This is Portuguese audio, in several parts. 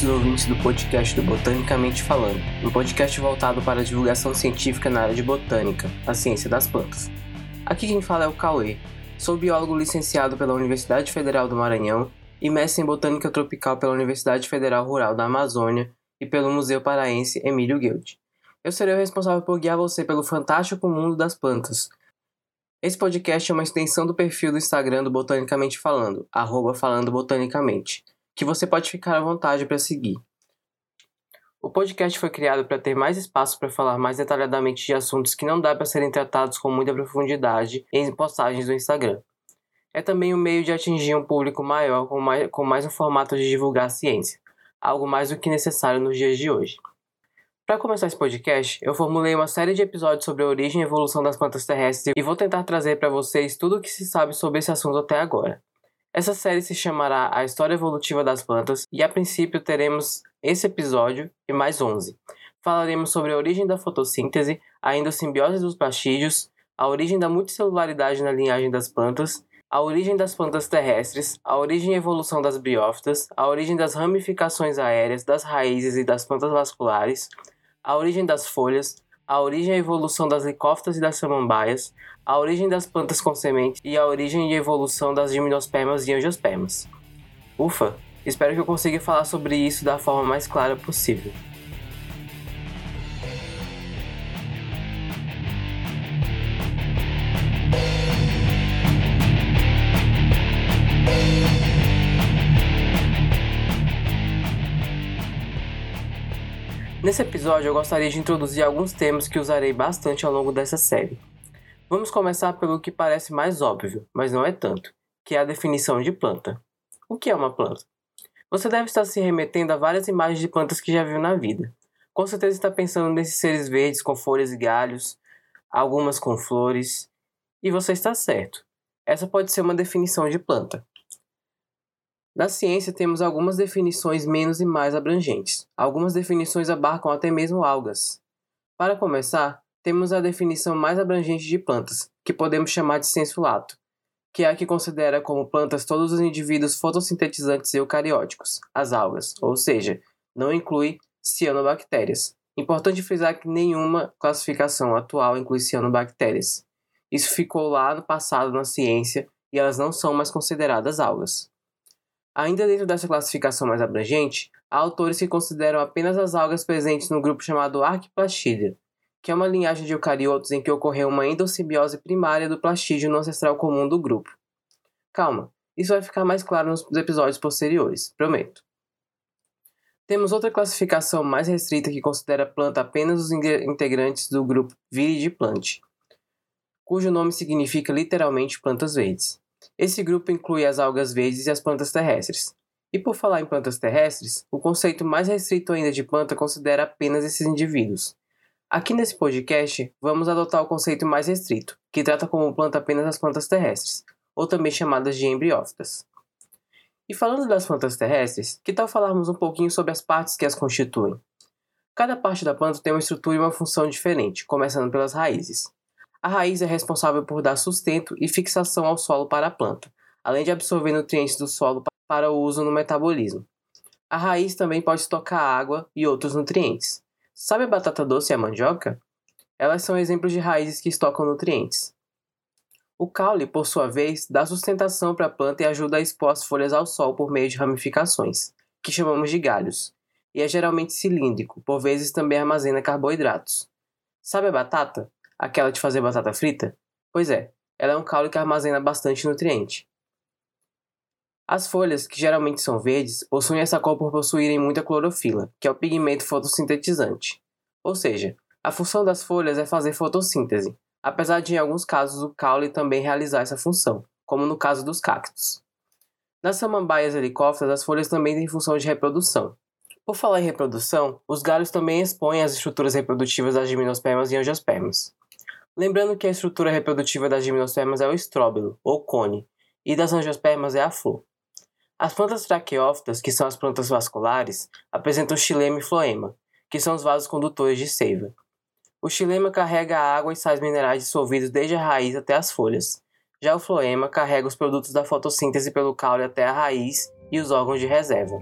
queridos ouvintes do podcast do Botanicamente Falando, um podcast voltado para a divulgação científica na área de botânica, a ciência das plantas. Aqui quem fala é o Cauê, sou biólogo licenciado pela Universidade Federal do Maranhão e mestre em Botânica Tropical pela Universidade Federal Rural da Amazônia e pelo Museu Paraense Emílio Guild. Eu serei o responsável por guiar você pelo fantástico mundo das plantas. Esse podcast é uma extensão do perfil do Instagram do Botanicamente Falando, arroba falando botanicamente que você pode ficar à vontade para seguir. O podcast foi criado para ter mais espaço para falar mais detalhadamente de assuntos que não dá para serem tratados com muita profundidade em postagens do Instagram. É também um meio de atingir um público maior com mais, com mais um formato de divulgar a ciência, algo mais do que necessário nos dias de hoje. Para começar esse podcast, eu formulei uma série de episódios sobre a origem e evolução das plantas terrestres e vou tentar trazer para vocês tudo o que se sabe sobre esse assunto até agora. Essa série se chamará A História Evolutiva das Plantas e a princípio teremos esse episódio e mais 11. Falaremos sobre a origem da fotossíntese, a endossimbiose dos plastídeos, a origem da multicelularidade na linhagem das plantas, a origem das plantas terrestres, a origem e evolução das biófitas, a origem das ramificações aéreas, das raízes e das plantas vasculares, a origem das folhas, a origem e evolução das licófitas e das samambaias, a origem das plantas com semente e a origem e evolução das gimnospermas e angiospermas. Ufa, espero que eu consiga falar sobre isso da forma mais clara possível. Nesse episódio eu gostaria de introduzir alguns temas que usarei bastante ao longo dessa série. Vamos começar pelo que parece mais óbvio, mas não é tanto, que é a definição de planta. O que é uma planta? Você deve estar se remetendo a várias imagens de plantas que já viu na vida. Com certeza está pensando nesses seres verdes com folhas e galhos, algumas com flores, e você está certo. Essa pode ser uma definição de planta. Na ciência, temos algumas definições menos e mais abrangentes. Algumas definições abarcam até mesmo algas. Para começar, temos a definição mais abrangente de plantas, que podemos chamar de sensu lato, que é a que considera como plantas todos os indivíduos fotossintetizantes eucarióticos, as algas, ou seja, não inclui cianobactérias. Importante frisar que nenhuma classificação atual inclui cianobactérias. Isso ficou lá no passado na ciência e elas não são mais consideradas algas. Ainda dentro dessa classificação mais abrangente, há autores que consideram apenas as algas presentes no grupo chamado Arquiplastidia, que é uma linhagem de eucariotos em que ocorreu uma endossimbiose primária do plastídio no ancestral comum do grupo. Calma, isso vai ficar mais claro nos episódios posteriores, prometo. Temos outra classificação mais restrita que considera planta apenas os integrantes do grupo Viridiplantae, cujo nome significa literalmente plantas verdes. Esse grupo inclui as algas verdes e as plantas terrestres. E por falar em plantas terrestres, o conceito mais restrito ainda de planta considera apenas esses indivíduos. Aqui nesse podcast, vamos adotar o conceito mais restrito, que trata como planta apenas as plantas terrestres, ou também chamadas de embriófitas. E falando das plantas terrestres, que tal falarmos um pouquinho sobre as partes que as constituem? Cada parte da planta tem uma estrutura e uma função diferente, começando pelas raízes. A raiz é responsável por dar sustento e fixação ao solo para a planta, além de absorver nutrientes do solo para o uso no metabolismo. A raiz também pode estocar água e outros nutrientes. Sabe a batata doce e a mandioca? Elas são exemplos de raízes que estocam nutrientes. O caule, por sua vez, dá sustentação para a planta e ajuda a expor as folhas ao sol por meio de ramificações, que chamamos de galhos, e é geralmente cilíndrico, por vezes também armazena carboidratos. Sabe a batata? Aquela de fazer batata frita? Pois é, ela é um caule que armazena bastante nutriente. As folhas, que geralmente são verdes, possuem essa cor por possuírem muita clorofila, que é o pigmento fotossintetizante. Ou seja, a função das folhas é fazer fotossíntese, apesar de em alguns casos o caule também realizar essa função, como no caso dos cactos. Nas samambaias helicópteras, as folhas também têm função de reprodução. Por falar em reprodução, os galhos também expõem as estruturas reprodutivas das gimnospermas e angiospermas. Lembrando que a estrutura reprodutiva das gimnospermas é o estróbilo, ou cone, e das angiospermas é a flor. As plantas traqueófitas, que são as plantas vasculares, apresentam xilema e floema, que são os vasos condutores de seiva. O xilema carrega a água e sais minerais dissolvidos desde a raiz até as folhas. Já o floema carrega os produtos da fotossíntese pelo caule até a raiz e os órgãos de reserva.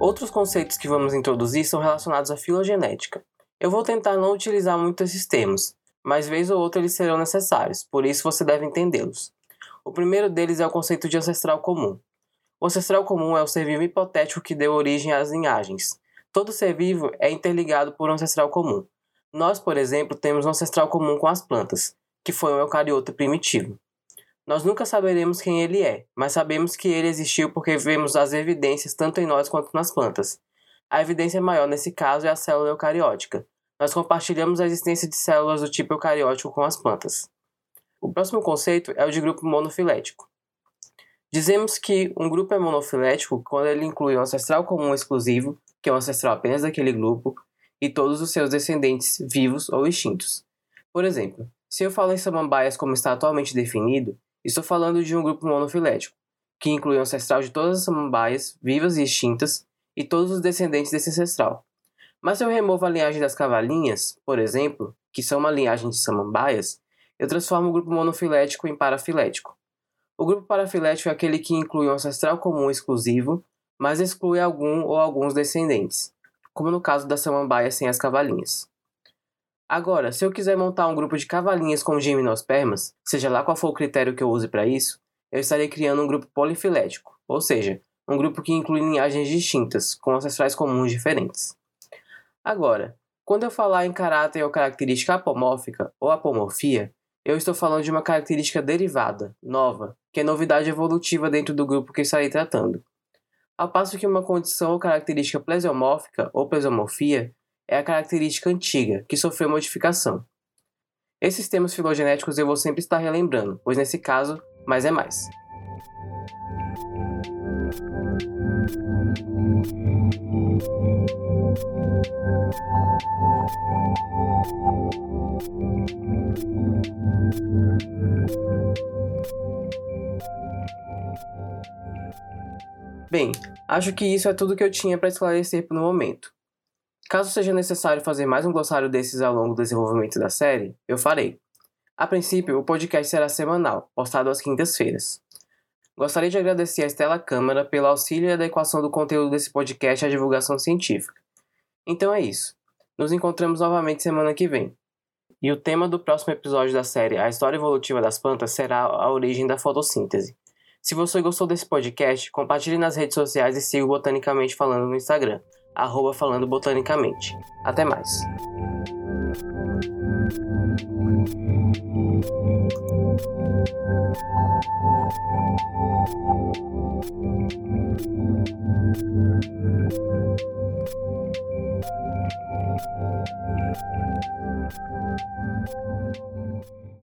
Outros conceitos que vamos introduzir são relacionados à filogenética. Eu vou tentar não utilizar muito esses termos, mas vez ou outra eles serão necessários, por isso você deve entendê-los. O primeiro deles é o conceito de ancestral comum. O ancestral comum é o ser vivo hipotético que deu origem às linhagens. Todo ser vivo é interligado por um ancestral comum. Nós, por exemplo, temos um ancestral comum com as plantas, que foi um eucarioto primitivo. Nós nunca saberemos quem ele é, mas sabemos que ele existiu porque vemos as evidências tanto em nós quanto nas plantas. A evidência maior nesse caso é a célula eucariótica. Nós compartilhamos a existência de células do tipo eucariótico com as plantas. O próximo conceito é o de grupo monofilético. Dizemos que um grupo é monofilético quando ele inclui um ancestral comum exclusivo, que é um ancestral apenas daquele grupo, e todos os seus descendentes vivos ou extintos. Por exemplo, se eu falo em samambaias como está atualmente definido, Estou falando de um grupo monofilético, que inclui o ancestral de todas as samambaias vivas e extintas e todos os descendentes desse ancestral. Mas se eu removo a linhagem das cavalinhas, por exemplo, que são uma linhagem de samambaias, eu transformo o grupo monofilético em parafilético. O grupo parafilético é aquele que inclui um ancestral comum exclusivo, mas exclui algum ou alguns descendentes, como no caso das samambaias sem as cavalinhas. Agora, se eu quiser montar um grupo de cavalinhas com gimnospermas, seja lá qual for o critério que eu use para isso, eu estarei criando um grupo polifilético, ou seja, um grupo que inclui linhagens distintas, com ancestrais comuns diferentes. Agora, quando eu falar em caráter ou característica apomórfica ou apomorfia, eu estou falando de uma característica derivada, nova, que é novidade evolutiva dentro do grupo que estarei tratando. Ao passo que uma condição ou característica plesiomórfica ou plesiomorfia é a característica antiga, que sofreu modificação. Esses termos filogenéticos eu vou sempre estar relembrando, pois nesse caso, mais é mais. Bem, acho que isso é tudo que eu tinha para esclarecer no momento. Caso seja necessário fazer mais um glossário desses ao longo do desenvolvimento da série, eu farei. A princípio, o podcast será semanal, postado às quintas-feiras. Gostaria de agradecer a Estela Câmara pelo auxílio e adequação do conteúdo desse podcast à divulgação científica. Então é isso. Nos encontramos novamente semana que vem. E o tema do próximo episódio da série A História Evolutiva das Plantas será a origem da fotossíntese. Se você gostou desse podcast, compartilhe nas redes sociais e siga o Botanicamente Falando no Instagram arroba falando botanicamente. Até mais.